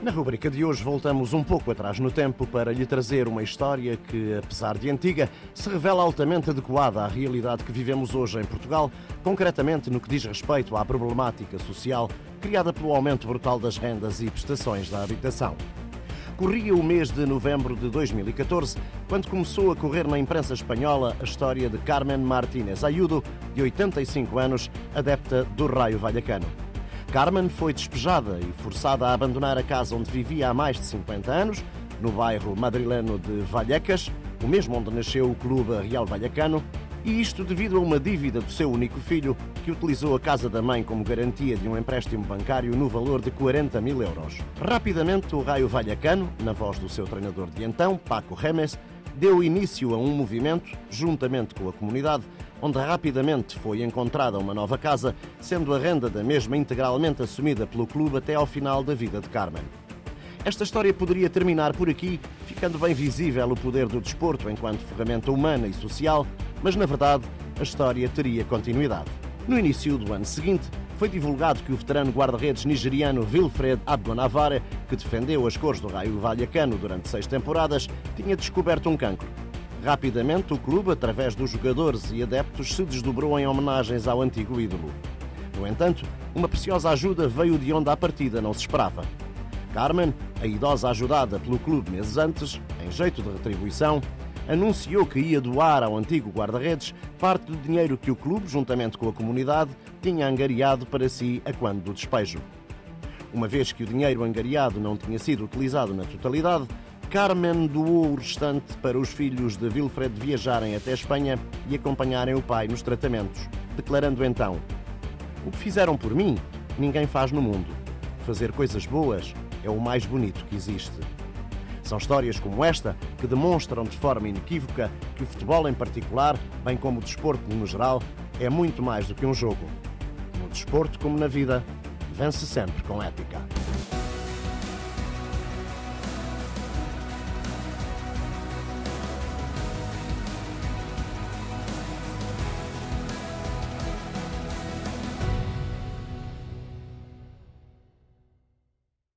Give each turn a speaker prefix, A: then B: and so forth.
A: Na rubrica de hoje voltamos um pouco atrás no tempo para lhe trazer uma história que, apesar de antiga, se revela altamente adequada à realidade que vivemos hoje em Portugal, concretamente no que diz respeito à problemática social criada pelo aumento brutal das rendas e prestações da habitação. Corria o mês de novembro de 2014, quando começou a correr na imprensa espanhola a história de Carmen Martínez Ayudo, de 85 anos, adepta do Raio Vallecano. Carmen foi despejada e forçada a abandonar a casa onde vivia há mais de 50 anos, no bairro madrileno de Vallecas, o mesmo onde nasceu o clube Real Vallecano, e isto devido a uma dívida do seu único filho, que utilizou a casa da mãe como garantia de um empréstimo bancário no valor de 40 mil euros. Rapidamente, o Raio Vallecano, na voz do seu treinador de então, Paco Remes, deu início a um movimento, juntamente com a comunidade, onde rapidamente foi encontrada uma nova casa, sendo a renda da mesma integralmente assumida pelo clube até ao final da vida de Carmen. Esta história poderia terminar por aqui, ficando bem visível o poder do desporto enquanto ferramenta humana e social, mas na verdade a história teria continuidade. No início do ano seguinte, foi divulgado que o veterano guarda-redes nigeriano Wilfred Abgonavare, que defendeu as cores do Raio Vallecano durante seis temporadas, tinha descoberto um cancro. Rapidamente, o clube, através dos jogadores e adeptos, se desdobrou em homenagens ao antigo ídolo. No entanto, uma preciosa ajuda veio de onde a partida não se esperava. Carmen, a idosa ajudada pelo clube meses antes, em jeito de retribuição, anunciou que ia doar ao antigo guarda-redes parte do dinheiro que o clube, juntamente com a comunidade, tinha angariado para si a quando do despejo. Uma vez que o dinheiro angariado não tinha sido utilizado na totalidade, Carmen doou o restante para os filhos de Wilfred viajarem até Espanha e acompanharem o pai nos tratamentos, declarando então: O que fizeram por mim, ninguém faz no mundo. Fazer coisas boas é o mais bonito que existe. São histórias como esta que demonstram de forma inequívoca que o futebol em particular, bem como o desporto no geral, é muito mais do que um jogo. No desporto, como na vida, vence sempre com ética.